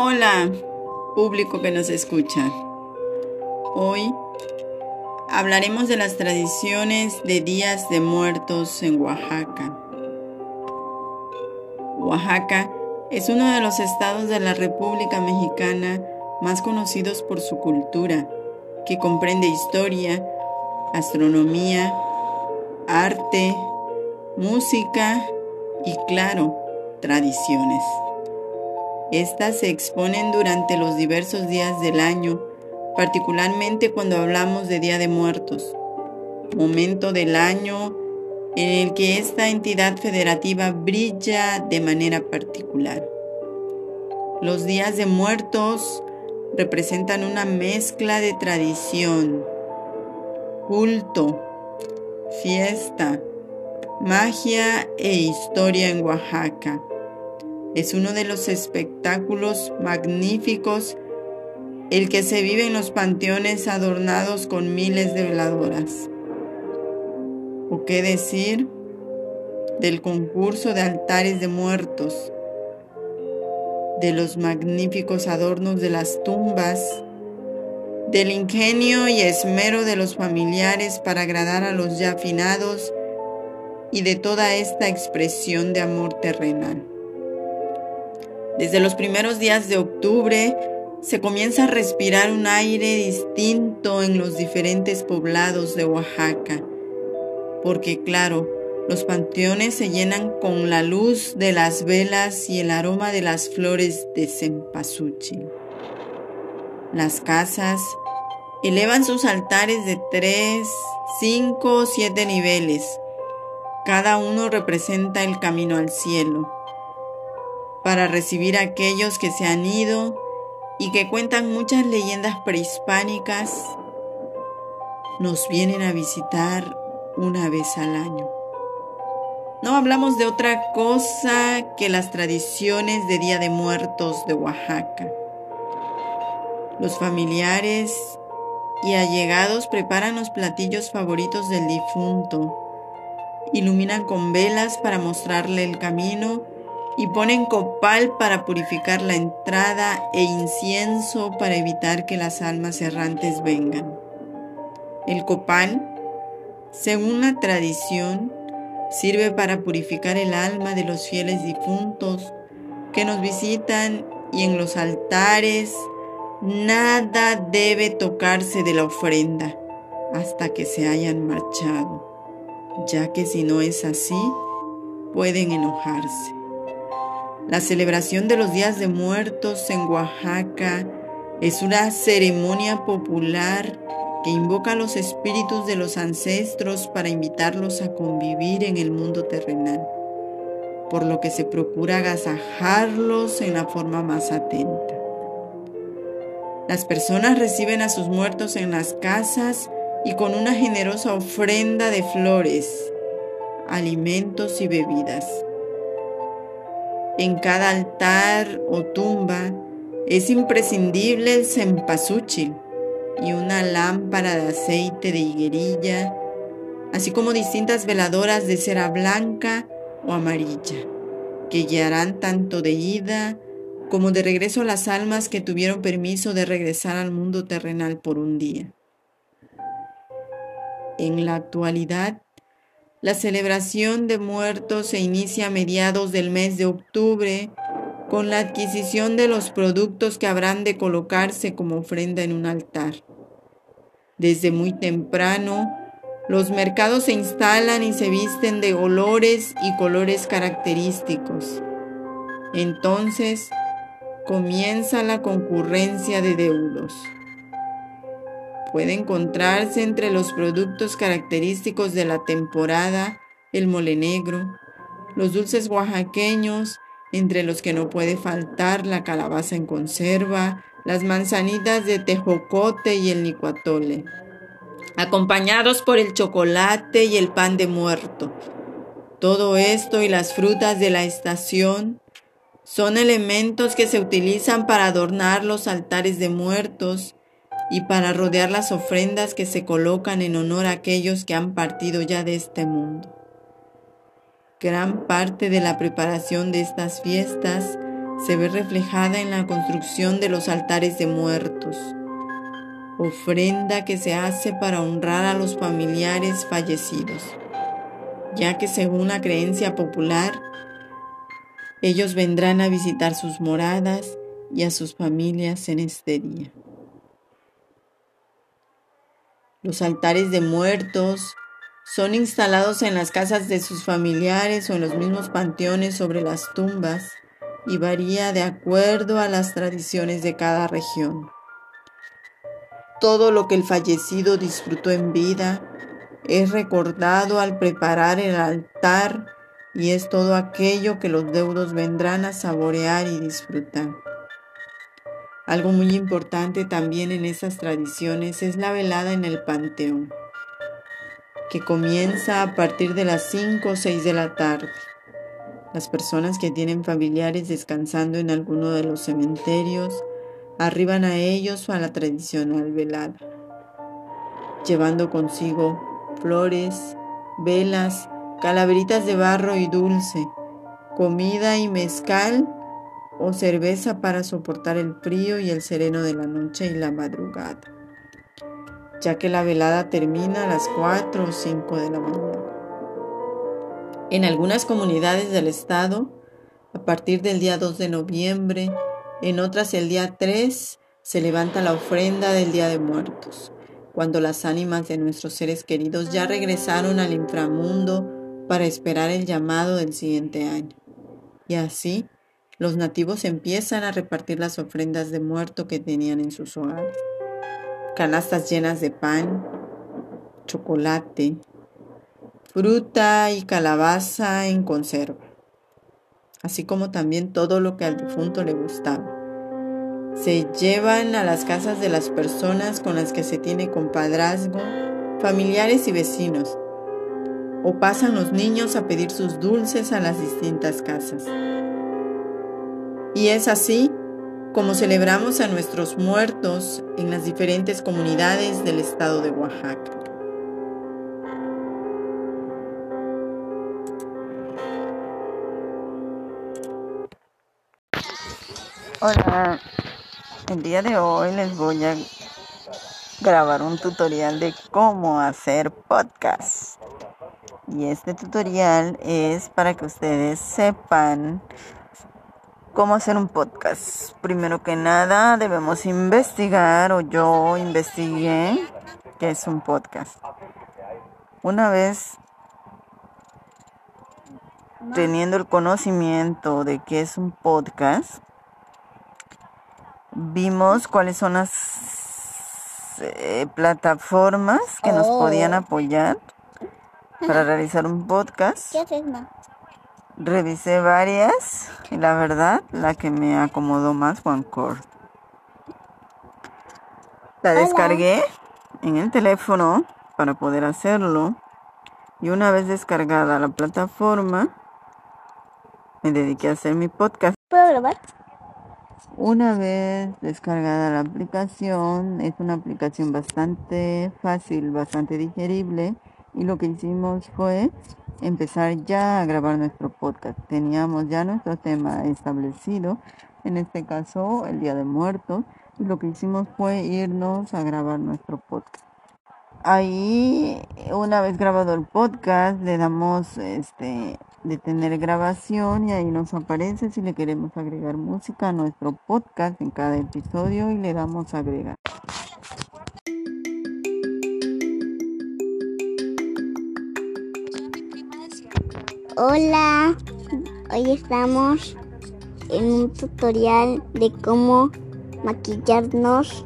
Hola, público que nos escucha. Hoy hablaremos de las tradiciones de días de muertos en Oaxaca. Oaxaca es uno de los estados de la República Mexicana más conocidos por su cultura, que comprende historia, astronomía, arte, música y, claro, tradiciones. Estas se exponen durante los diversos días del año, particularmente cuando hablamos de Día de Muertos, momento del año en el que esta entidad federativa brilla de manera particular. Los días de muertos representan una mezcla de tradición, culto, fiesta, magia e historia en Oaxaca. Es uno de los espectáculos magníficos el que se vive en los panteones adornados con miles de veladoras. ¿O qué decir del concurso de altares de muertos, de los magníficos adornos de las tumbas, del ingenio y esmero de los familiares para agradar a los ya afinados y de toda esta expresión de amor terrenal? Desde los primeros días de octubre se comienza a respirar un aire distinto en los diferentes poblados de Oaxaca, porque claro, los panteones se llenan con la luz de las velas y el aroma de las flores de cempasúchil. Las casas elevan sus altares de tres, cinco o siete niveles. Cada uno representa el camino al cielo para recibir a aquellos que se han ido y que cuentan muchas leyendas prehispánicas, nos vienen a visitar una vez al año. No hablamos de otra cosa que las tradiciones de Día de Muertos de Oaxaca. Los familiares y allegados preparan los platillos favoritos del difunto, iluminan con velas para mostrarle el camino y ponen copal para purificar la entrada e incienso para evitar que las almas errantes vengan. El copal, según la tradición, sirve para purificar el alma de los fieles difuntos que nos visitan y en los altares nada debe tocarse de la ofrenda hasta que se hayan marchado, ya que si no es así, pueden enojarse. La celebración de los días de muertos en Oaxaca es una ceremonia popular que invoca a los espíritus de los ancestros para invitarlos a convivir en el mundo terrenal, por lo que se procura agasajarlos en la forma más atenta. Las personas reciben a sus muertos en las casas y con una generosa ofrenda de flores, alimentos y bebidas. En cada altar o tumba es imprescindible el cempasúchil y una lámpara de aceite de higuerilla, así como distintas veladoras de cera blanca o amarilla, que guiarán tanto de ida como de regreso a las almas que tuvieron permiso de regresar al mundo terrenal por un día. En la actualidad, la celebración de muertos se inicia a mediados del mes de octubre con la adquisición de los productos que habrán de colocarse como ofrenda en un altar. Desde muy temprano, los mercados se instalan y se visten de olores y colores característicos. Entonces comienza la concurrencia de deudos puede encontrarse entre los productos característicos de la temporada el mole negro, los dulces oaxaqueños, entre los que no puede faltar la calabaza en conserva, las manzanitas de tejocote y el nicuatole, acompañados por el chocolate y el pan de muerto. Todo esto y las frutas de la estación son elementos que se utilizan para adornar los altares de muertos y para rodear las ofrendas que se colocan en honor a aquellos que han partido ya de este mundo. Gran parte de la preparación de estas fiestas se ve reflejada en la construcción de los altares de muertos, ofrenda que se hace para honrar a los familiares fallecidos, ya que según la creencia popular, ellos vendrán a visitar sus moradas y a sus familias en este día. Los altares de muertos son instalados en las casas de sus familiares o en los mismos panteones sobre las tumbas y varía de acuerdo a las tradiciones de cada región. Todo lo que el fallecido disfrutó en vida es recordado al preparar el altar y es todo aquello que los deudos vendrán a saborear y disfrutar. Algo muy importante también en esas tradiciones es la velada en el panteón, que comienza a partir de las 5 o 6 de la tarde. Las personas que tienen familiares descansando en alguno de los cementerios arriban a ellos a la tradicional velada, llevando consigo flores, velas, calaveritas de barro y dulce, comida y mezcal o cerveza para soportar el frío y el sereno de la noche y la madrugada, ya que la velada termina a las 4 o 5 de la mañana. En algunas comunidades del estado, a partir del día 2 de noviembre, en otras el día 3 se levanta la ofrenda del Día de Muertos, cuando las ánimas de nuestros seres queridos ya regresaron al inframundo para esperar el llamado del siguiente año. Y así, los nativos empiezan a repartir las ofrendas de muerto que tenían en sus hogares. Canastas llenas de pan, chocolate, fruta y calabaza en conserva, así como también todo lo que al difunto le gustaba. Se llevan a las casas de las personas con las que se tiene compadrazgo, familiares y vecinos, o pasan los niños a pedir sus dulces a las distintas casas. Y es así como celebramos a nuestros muertos en las diferentes comunidades del estado de Oaxaca. Hola, el día de hoy les voy a grabar un tutorial de cómo hacer podcast. Y este tutorial es para que ustedes sepan cómo hacer un podcast. Primero que nada debemos investigar o yo investigué qué es un podcast. Una vez teniendo el conocimiento de qué es un podcast, vimos cuáles son las eh, plataformas que nos podían oh. apoyar para realizar un podcast. ¿Qué haces, ma? Revisé varias y la verdad, la que me acomodó más fue Anchor. La descargué en el teléfono para poder hacerlo y una vez descargada la plataforma, me dediqué a hacer mi podcast. ¿Puedo grabar? Una vez descargada la aplicación, es una aplicación bastante fácil, bastante digerible y lo que hicimos fue empezar ya a grabar nuestro podcast. Teníamos ya nuestro tema establecido, en este caso el Día de Muertos, y lo que hicimos fue irnos a grabar nuestro podcast. Ahí, una vez grabado el podcast, le damos este detener grabación y ahí nos aparece si le queremos agregar música a nuestro podcast en cada episodio y le damos agregar. Hola, hoy estamos en un tutorial de cómo maquillarnos.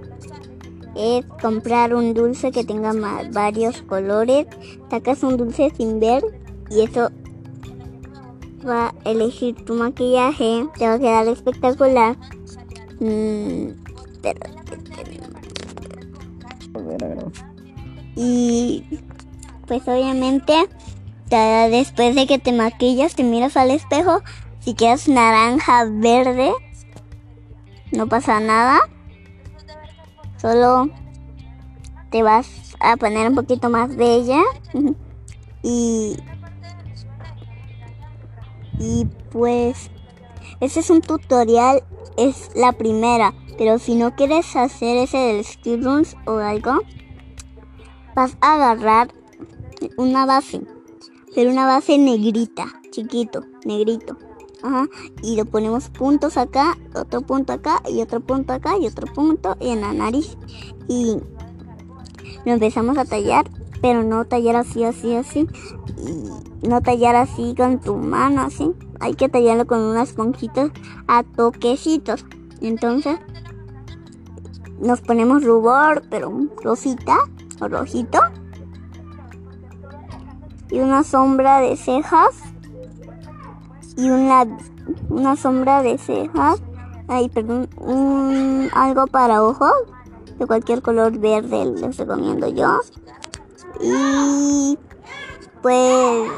Es comprar un dulce que tenga varios colores. Sacas un dulce sin ver y eso va a elegir tu maquillaje, te va a quedar espectacular. Mm, y pues obviamente después de que te maquillas te miras al espejo. Si quieres naranja, verde, no pasa nada. Solo te vas a poner un poquito más bella. y y pues Este es un tutorial, es la primera, pero si no quieres hacer ese del skill runs o algo, vas a agarrar una base, pero una base negrita, chiquito, negrito. Ajá, y lo ponemos puntos acá, otro punto acá y otro punto acá y otro punto y en la nariz. Y lo empezamos a tallar, pero no tallar así, así, así. Y no tallar así con tu mano, así. Hay que tallarlo con unas esponjita a toquecitos. Entonces nos ponemos rubor, pero rosita o rojito. Y una sombra de cejas. Y una, una sombra de cejas. Ay, perdón. Un, algo para ojos. De cualquier color verde les recomiendo yo. Y pues